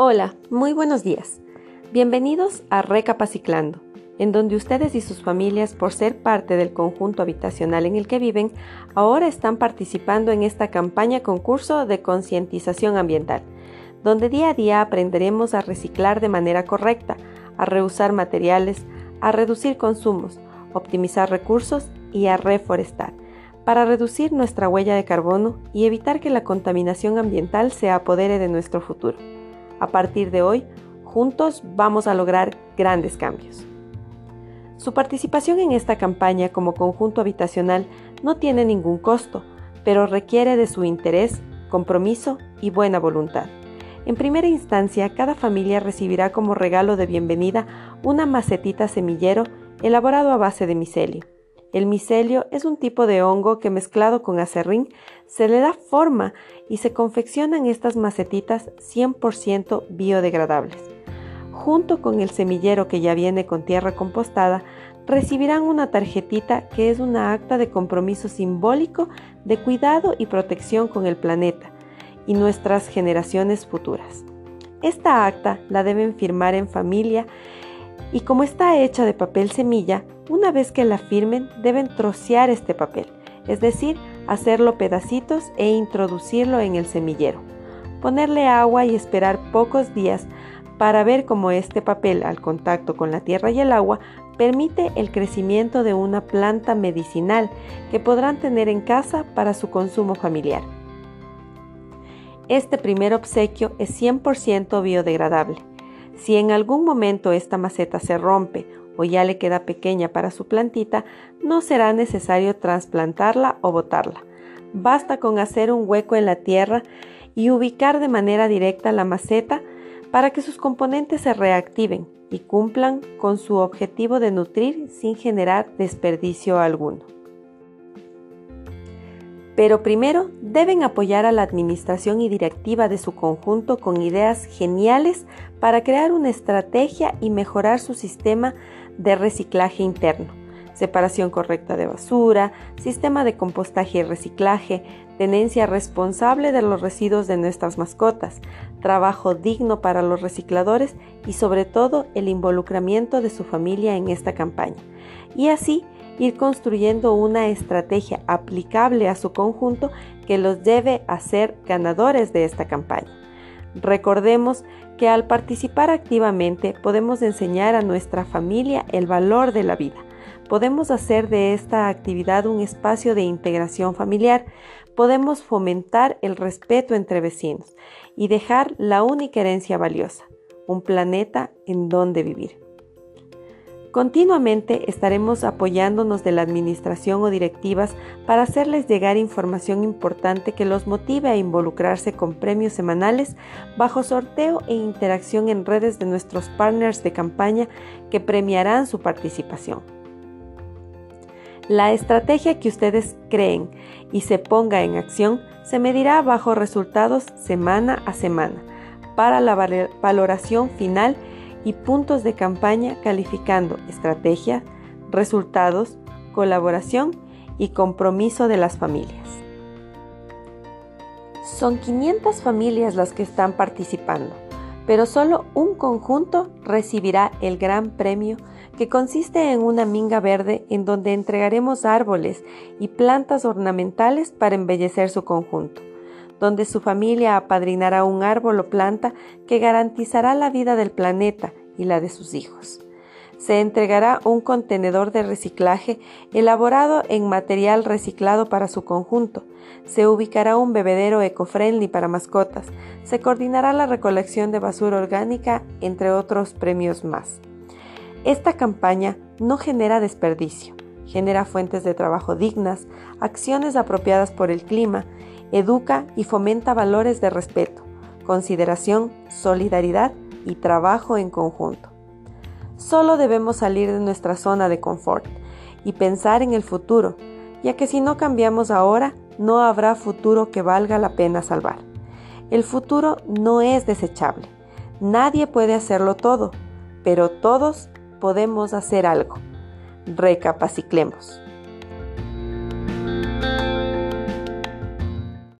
Hola, muy buenos días. Bienvenidos a Recapaciclando, en donde ustedes y sus familias, por ser parte del conjunto habitacional en el que viven, ahora están participando en esta campaña concurso de concientización ambiental, donde día a día aprenderemos a reciclar de manera correcta, a reusar materiales, a reducir consumos, optimizar recursos y a reforestar, para reducir nuestra huella de carbono y evitar que la contaminación ambiental se apodere de nuestro futuro. A partir de hoy, juntos vamos a lograr grandes cambios. Su participación en esta campaña como conjunto habitacional no tiene ningún costo, pero requiere de su interés, compromiso y buena voluntad. En primera instancia, cada familia recibirá como regalo de bienvenida una macetita semillero elaborado a base de micelio. El micelio es un tipo de hongo que mezclado con acerrín se le da forma y se confeccionan estas macetitas 100% biodegradables. Junto con el semillero que ya viene con tierra compostada, recibirán una tarjetita que es una acta de compromiso simbólico de cuidado y protección con el planeta y nuestras generaciones futuras. Esta acta la deben firmar en familia y como está hecha de papel semilla, una vez que la firmen deben trocear este papel, es decir, hacerlo pedacitos e introducirlo en el semillero. Ponerle agua y esperar pocos días para ver cómo este papel al contacto con la tierra y el agua permite el crecimiento de una planta medicinal que podrán tener en casa para su consumo familiar. Este primer obsequio es 100% biodegradable. Si en algún momento esta maceta se rompe o ya le queda pequeña para su plantita, no será necesario trasplantarla o botarla. Basta con hacer un hueco en la tierra y ubicar de manera directa la maceta para que sus componentes se reactiven y cumplan con su objetivo de nutrir sin generar desperdicio alguno. Pero primero deben apoyar a la administración y directiva de su conjunto con ideas geniales para crear una estrategia y mejorar su sistema de reciclaje interno, separación correcta de basura, sistema de compostaje y reciclaje, tenencia responsable de los residuos de nuestras mascotas, trabajo digno para los recicladores y sobre todo el involucramiento de su familia en esta campaña. Y así ir construyendo una estrategia aplicable a su conjunto que los debe a ser ganadores de esta campaña. Recordemos que al participar activamente podemos enseñar a nuestra familia el valor de la vida. Podemos hacer de esta actividad un espacio de integración familiar. Podemos fomentar el respeto entre vecinos y dejar la única herencia valiosa, un planeta en donde vivir. Continuamente estaremos apoyándonos de la administración o directivas para hacerles llegar información importante que los motive a involucrarse con premios semanales bajo sorteo e interacción en redes de nuestros partners de campaña que premiarán su participación. La estrategia que ustedes creen y se ponga en acción se medirá bajo resultados semana a semana para la valoración final y puntos de campaña calificando estrategia, resultados, colaboración y compromiso de las familias. Son 500 familias las que están participando, pero solo un conjunto recibirá el gran premio que consiste en una minga verde en donde entregaremos árboles y plantas ornamentales para embellecer su conjunto donde su familia apadrinará un árbol o planta que garantizará la vida del planeta y la de sus hijos. Se entregará un contenedor de reciclaje elaborado en material reciclado para su conjunto. Se ubicará un bebedero eco-friendly para mascotas. Se coordinará la recolección de basura orgánica, entre otros premios más. Esta campaña no genera desperdicio, genera fuentes de trabajo dignas, acciones apropiadas por el clima, educa y fomenta valores de respeto, consideración, solidaridad y trabajo en conjunto. Solo debemos salir de nuestra zona de confort y pensar en el futuro, ya que si no cambiamos ahora, no habrá futuro que valga la pena salvar. El futuro no es desechable. Nadie puede hacerlo todo, pero todos podemos hacer algo. Recapaciclemos.